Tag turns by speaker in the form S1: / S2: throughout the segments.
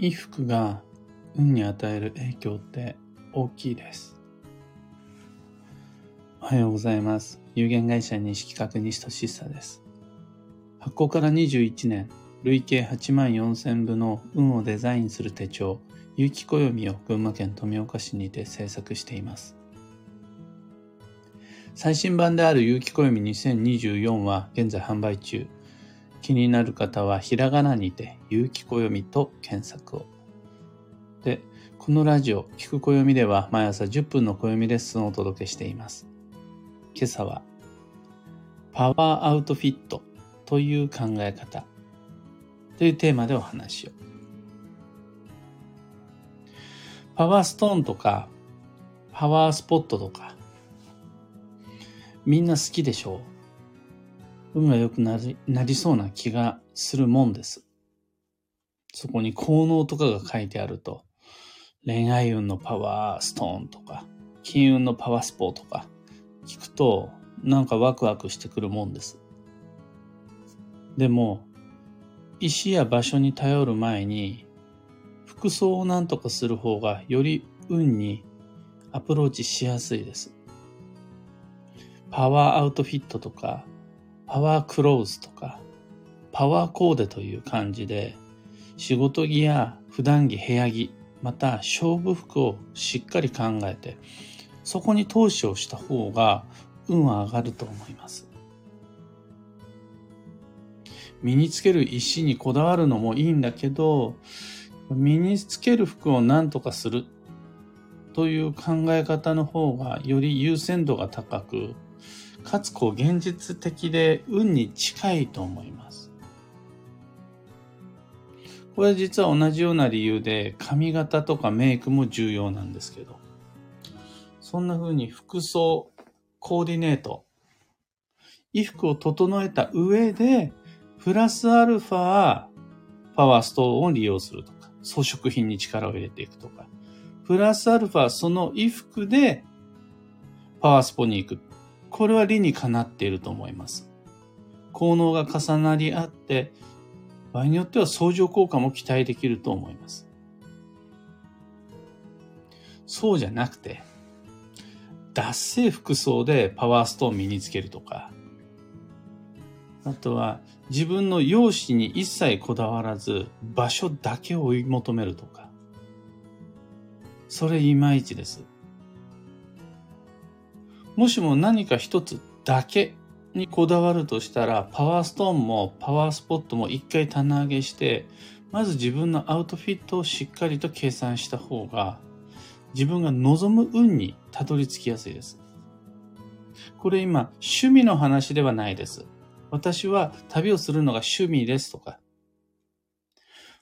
S1: 衣服が運に与える影響って大きいです。おはようございます。有限会社西企画西俊久です。発行から21年、累計8万4000部の運をデザインする手帳、有機暦を群馬県富岡市にて制作しています。最新版である有機暦2024は現在販売中。気になる方はひらがなにて有機暦と検索を。で、このラジオ、聞く暦では毎朝10分の暦レッスンをお届けしています。今朝は、パワーアウトフィットという考え方というテーマでお話を。パワーストーンとか、パワースポットとか、みんな好きでしょう？運が良くなりなりそうな気がするもんです。そこに効能とかが書いてあると、恋愛運のパワーストーンとか、金運のパワースポーとか、聞くと、なんかワクワクしてくるもんです。でも、石や場所に頼る前に、服装を何とかする方がより運にアプローチしやすいです。パワーアウトフィットとか、パワークローズとか、パワーコーデという感じで、仕事着や普段着、部屋着、また勝負服をしっかり考えて、そこに投資をした方が運は上がると思います。身につける石にこだわるのもいいんだけど、身につける服を何とかするという考え方の方がより優先度が高く、かつこう現実的で運に近いと思います。これ実は同じような理由で髪型とかメイクも重要なんですけど、そんな風に服装、コーディネート、衣服を整えた上で、プラスアルファ、パワーストーンを利用するとか、装飾品に力を入れていくとか、プラスアルファ、その衣服でパワースポに行く。これは理にかなっていると思います。効能が重なり合って、場合によっては相乗効果も期待できると思います。そうじゃなくて、脱製服装でパワーストーン身につけるとか、あとは自分の容姿に一切こだわらず場所だけを追い求めるとか、それいまいちです。もしも何か一つだけにこだわるとしたら、パワーストーンもパワースポットも一回棚上げして、まず自分のアウトフィットをしっかりと計算した方が、自分が望む運にたどり着きやすいです。これ今、趣味の話ではないです。私は旅をするのが趣味ですとか、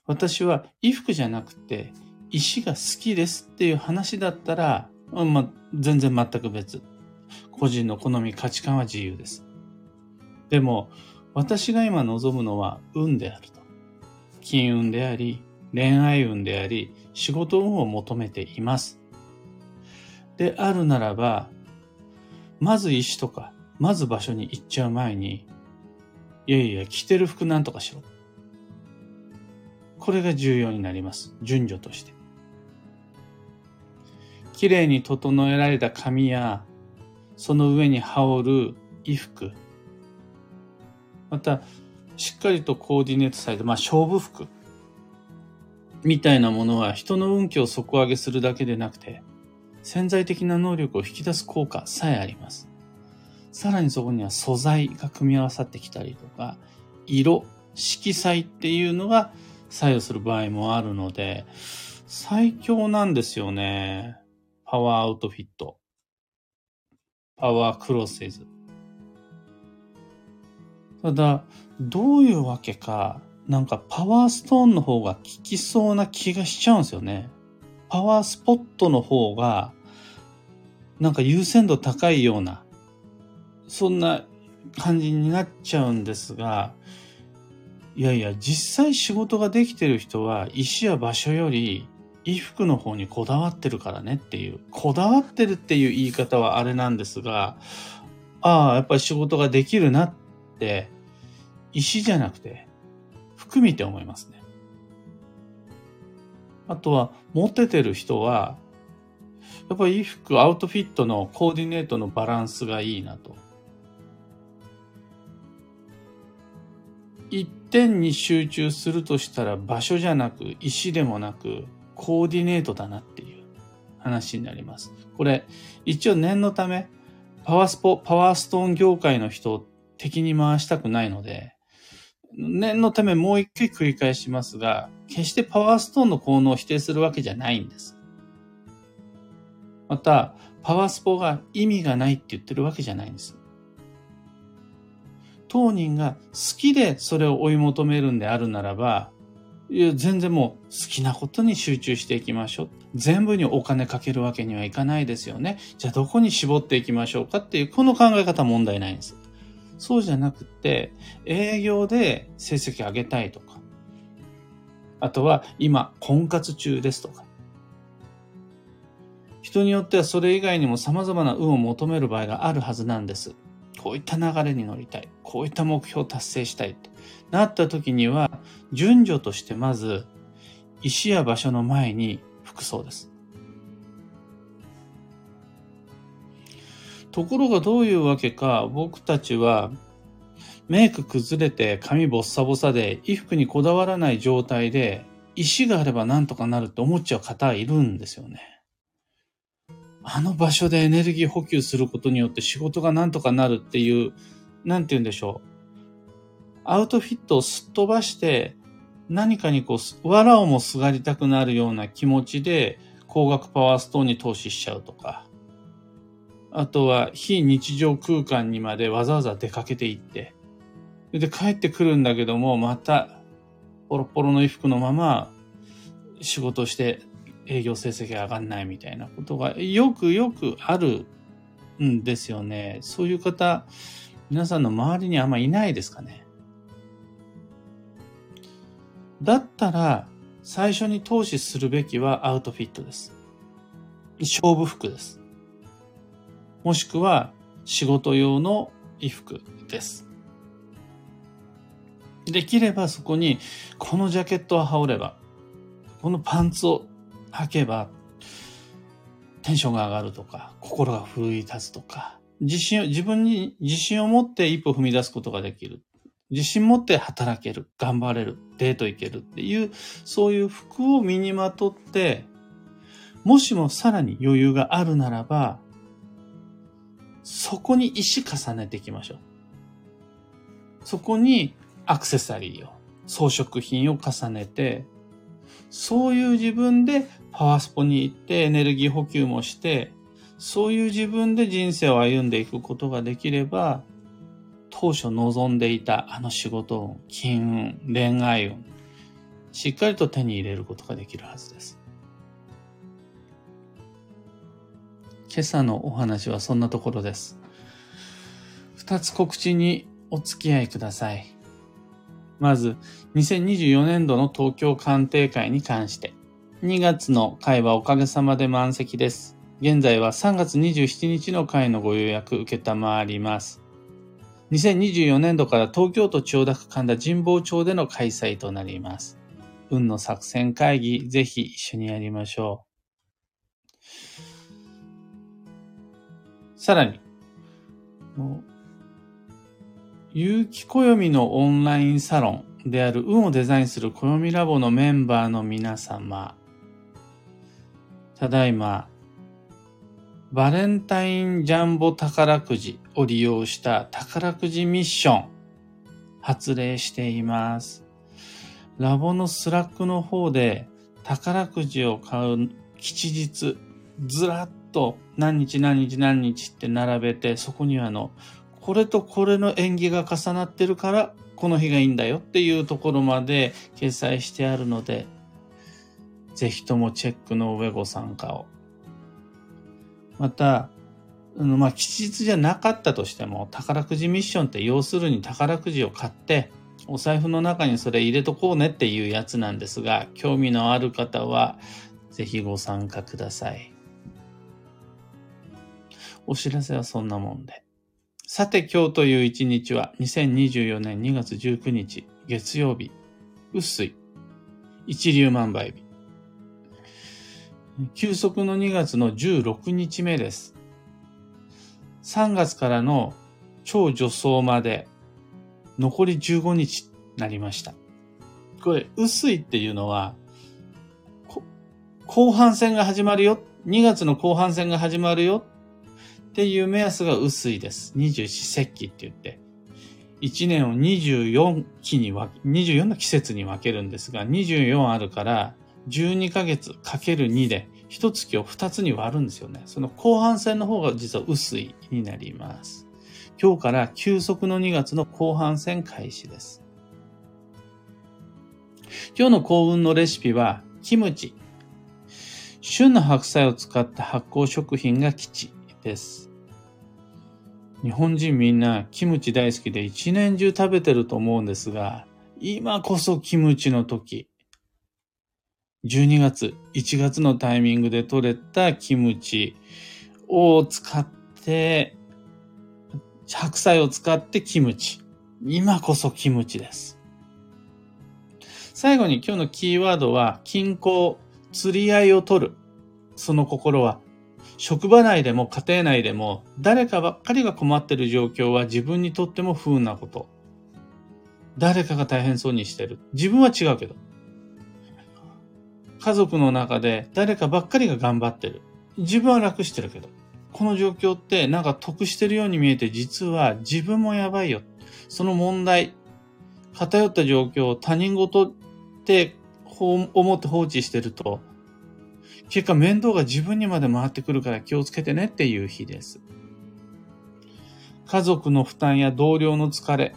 S1: 私は衣服じゃなくて石が好きですっていう話だったら、まあ、全然全く別。個人の好み、価値観は自由です。でも、私が今望むのは運であると。金運であり、恋愛運であり、仕事運を求めています。であるならば、まず石とか、まず場所に行っちゃう前に、いやいや、着てる服なんとかしろ。これが重要になります。順序として。綺麗に整えられた髪や、その上に羽織る衣服、また、しっかりとコーディネートされた、まあ、勝負服みたいなものは人の運気を底上げするだけでなくて、潜在的な能力を引き出す効果さえあります。さらにそこには素材が組み合わさってきたりとか、色、色彩っていうのが作用する場合もあるので、最強なんですよね。パワーアウトフィット。パワークロスイズ。ただ、どういうわけか、なんかパワーストーンの方が効きそうな気がしちゃうんですよね。パワースポットの方が、なんか優先度高いような、そんな感じになっちゃうんですが、いやいや、実際仕事ができてる人は、石や場所より衣服の方にこだわってるからねっていう、こだわってるっていう言い方はあれなんですが、ああ、やっぱり仕事ができるなって、石じゃなくて、服見て思いますね。あとは、モテてる人は、やっぱり衣服、アウトフィットのコーディネートのバランスがいいなと。一点に集中するとしたら場所じゃなく、石でもなく、コーディネートだなっていう話になります。これ、一応念のため、パワースポ、パワーストーン業界の人を敵に回したくないので、念のためもう一回繰り返しますが、決してパワーストーンの効能を否定するわけじゃないんです。また、パワースポが意味がないって言ってるわけじゃないんです。当人が好きでそれを追い求めるんであるならば、いや、全然もう好きなことに集中していきましょう。全部にお金かけるわけにはいかないですよね。じゃあどこに絞っていきましょうかっていう、この考え方問題ないんです。そうじゃなくて、営業で成績上げたいとか、あとは今婚活中ですとか、人によってはそれ以外にも様々な運を求める場合があるはずなんです。こういった流れに乗りたい。こういった目標を達成したいってなった時には、順序としてまず、石や場所の前に服装です。ところがどういうわけか、僕たちは、メイク崩れて髪ボッサボサで衣服にこだわらない状態で、石があればなんとかなるって思っちゃう方いるんですよね。あの場所でエネルギー補給することによって仕事がなんとかなるっていう、なんて言うんでしょう。アウトフィットをすっ飛ばして、何かにこう、藁をもすがりたくなるような気持ちで、高額パワーストーンに投資しちゃうとか。あとは、非日常空間にまでわざわざ出かけていって。で、帰ってくるんだけども、また、ポロポロの衣服のまま、仕事して営業成績が上がんないみたいなことがよくよくあるんですよね。そういう方、皆さんの周りにあんまいないですかね。だったら、最初に投資するべきはアウトフィットです。勝負服です。もしくは仕事用の衣服です。できればそこに、このジャケットを羽織れば、このパンツを履けば、テンションが上がるとか、心が奮い立つとか、自信を、自分に自信を持って一歩踏み出すことができる。自信持って働ける、頑張れる、デート行けるっていう、そういう服を身にまとって、もしもさらに余裕があるならば、そこに石重ねていきましょう。そこにアクセサリーを、装飾品を重ねて、そういう自分でパワースポに行ってエネルギー補給もして、そういう自分で人生を歩んでいくことができれば、当初望んでいたあの仕事運、金運、恋愛運、しっかりと手に入れることができるはずです。今朝のお話はそんなところです。二つ告知にお付き合いください。まず、2024年度の東京鑑定会に関して、2月の会はおかげさまで満席です。現在は3月27日の会のご予約受けたまわります。2024年度から東京都千代田区神田神保町での開催となります。運の作戦会議、ぜひ一緒にやりましょう。さらに、有機暦のオンラインサロンである運をデザインする暦ラボのメンバーの皆様、ただいま、バレンタインジャンボ宝くじを利用した宝くじミッション発令しています。ラボの Slack の方で宝くじを買う吉日ずらっと何日何日何日って並べてそこにはあのこれとこれの縁起が重なってるから、この日がいいんだよっていうところまで掲載してあるので、ぜひともチェックの上ご参加を。また、まあ、吉日じゃなかったとしても、宝くじミッションって要するに宝くじを買って、お財布の中にそれ入れとこうねっていうやつなんですが、興味のある方は、ぜひご参加ください。お知らせはそんなもんで。さて今日という一日は2024年2月19日月曜日、雨水、一粒万倍日。休息の2月の16日目です。3月からの超助走まで残り15日になりました。これ、薄いっていうのは、後半戦が始まるよ。2月の後半戦が始まるよっていう目安が薄いです。二十四節気って言って。1年を24期に分け、24の季節に分けるんですが、24あるから、12ヶ月かける2で、1月を2つに割るんですよね。その後半戦の方が実は薄いになります。今日から休息の2月の後半戦開始です。今日の幸運のレシピは、キムチ。旬の白菜を使った発酵食品が吉です。日本人みんなキムチ大好きで一年中食べてると思うんですが、今こそキムチの時。12月、1月のタイミングで採れたキムチを使って、白菜を使ってキムチ。今こそキムチです。最後に今日のキーワードは、均衡、釣り合いを取る。その心は、職場内でも家庭内でも誰かばっかりが困ってる状況は自分にとっても不運なこと。誰かが大変そうにしてる。自分は違うけど。家族の中で誰かばっかりが頑張ってる。自分は楽してるけど。この状況ってなんか得してるように見えて実は自分もやばいよ。その問題、偏った状況を他人事って思って放置してると、結果面倒が自分にまで回ってくるから気をつけてねっていう日です。家族の負担や同僚の疲れ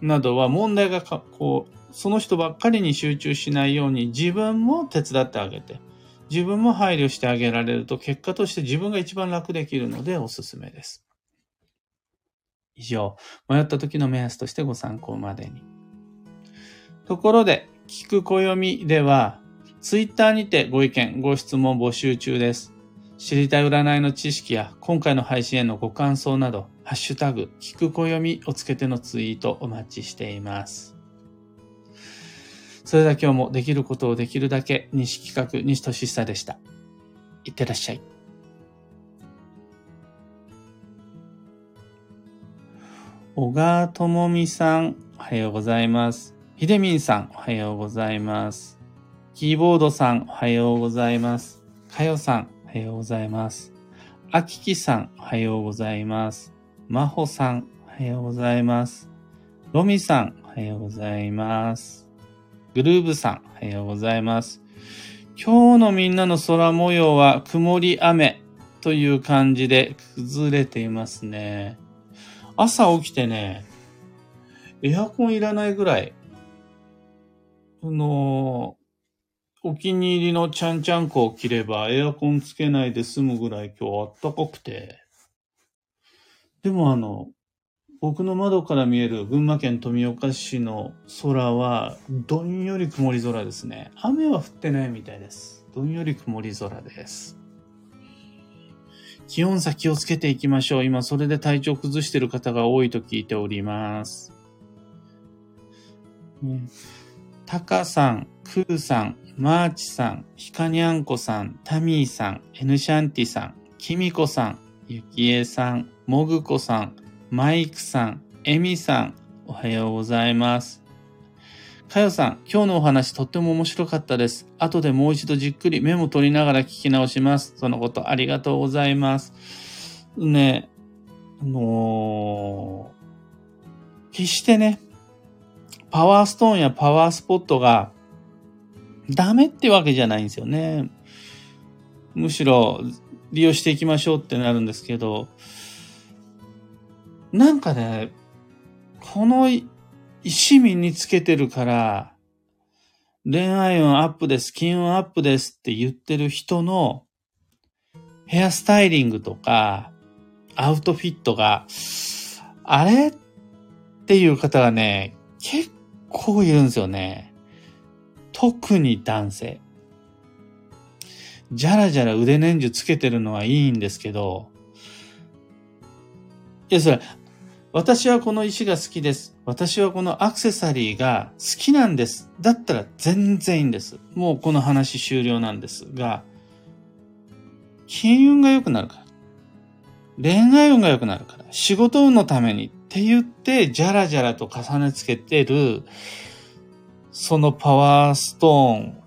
S1: などは問題がこうその人ばっかりに集中しないように自分も手伝ってあげて、自分も配慮してあげられると結果として自分が一番楽できるのでおすすめです。以上、迷った時の目安としてご参考までに。ところで、聞く暦では、ツイッターにてご意見、ご質問募集中です。知りたい占いの知識や今回の配信へのご感想など、ハッシュタグ、聞く暦をつけてのツイートお待ちしています。それでは今日もできることをできるだけ、西企画、西俊久でした。いってらっしゃい。小川智美さん、おはようございます。ひでみんさん、おはようございます。キーボードさん、おはようございます。かよさん、おはようございます。あききさん、おはようございます。まほさん、おはようございます。ロミさん、おはようございます。グルーブさん、おはようございます。今日のみんなの空模様は曇り雨という感じで崩れていますね。朝起きてね、エアコンいらないぐらい、あの、お気に入りのちゃんちゃんこを着ればエアコンつけないで済むぐらい今日あったかくて。でもあの、僕の窓から見える群馬県富岡市の空はどんより曇り空ですね。雨は降ってないみたいです。どんより曇り空です。気温差気をつけていきましょう。今それで体調崩してる方が多いと聞いております。タカさん、クーさん、マーチさん、ヒカニャンコさん、タミーさん、エヌシャンティさん、キミコさん、ユキエさん、モグコさん、マイクさん、エミさん、おはようございます。かよさん、今日のお話とっても面白かったです。後でもう一度じっくりメモ取りながら聞き直します。そのことありがとうございます。ね、あのー、決してね、パワーストーンやパワースポットがダメってわけじゃないんですよね。むしろ利用していきましょうってなるんですけど、なんかね、この石身につけてるから、恋愛運アップです、金運アップですって言ってる人のヘアスタイリングとか、アウトフィットが、あれっていう方がね、結構いるんですよね。特に男性。じゃらじゃら腕年中つけてるのはいいんですけど、いや、それ、私はこの石が好きです。私はこのアクセサリーが好きなんです。だったら全然いいんです。もうこの話終了なんですが、金運が良くなるから。恋愛運が良くなるから。仕事運のためにって言って、じゃらじゃらと重ねつけてる、そのパワーストーン。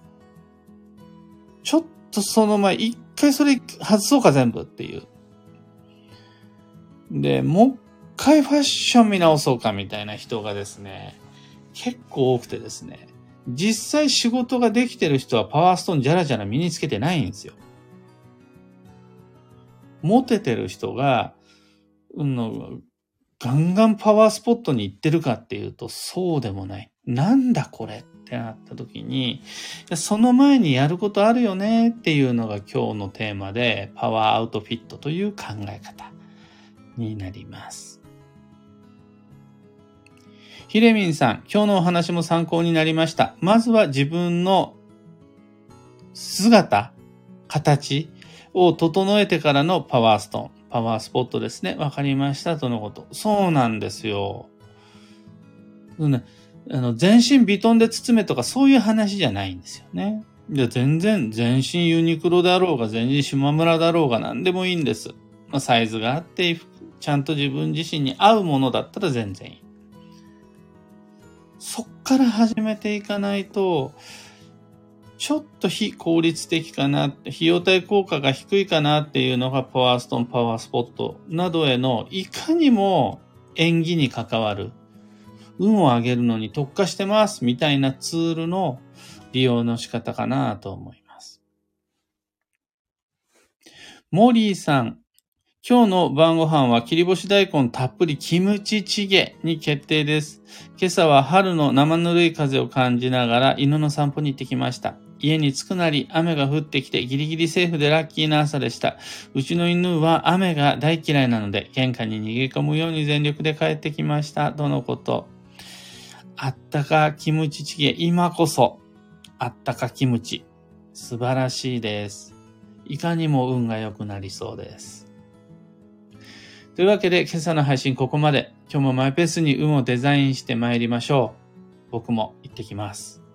S1: ちょっとその前、一回それ外そうか全部っていう。で、もう回ファッション見直そうかみたいな人がですね、結構多くてですね、実際仕事ができてる人はパワーストーンじゃらじゃら身につけてないんですよ。モテてる人が、うん、ガンガンパワースポットに行ってるかっていうと、そうでもない。なんだこれってなった時に、その前にやることあるよねっていうのが今日のテーマで、パワーアウトフィットという考え方になります。ひれみんさん、今日のお話も参考になりました。まずは自分の姿、形を整えてからのパワーストーン。パワースポットですね。わかりましたとのこと。そうなんですよ。うん、あの全身ビトンで包めとかそういう話じゃないんですよね。で全然、全身ユニクロだろうが、全身島村だろうが何でもいいんです。まあ、サイズがあって、ちゃんと自分自身に合うものだったら全然いい。そっから始めていかないと、ちょっと非効率的かな、費用対効果が低いかなっていうのがパワーストーン、パワースポットなどへのいかにも演技に関わる、運を上げるのに特化してますみたいなツールの利用の仕方かなと思います。モリーさん、今日の晩ご飯は切り干し大根たっぷりキムチチゲに決定です。今朝は春の生ぬるい風を感じながら犬の散歩に行ってきました。家に着くなり雨が降ってきてギリギリセーフでラッキーな朝でした。うちの犬は雨が大嫌いなので玄関に逃げ込むように全力で帰ってきました。とのこと。あったかキムチチゲ、今こそ。あったかキムチ。素晴らしいです。いかにも運が良くなりそうです。というわけで今朝の配信ここまで。今日もマイペースに運をデザインして参りましょう。僕も行ってきます。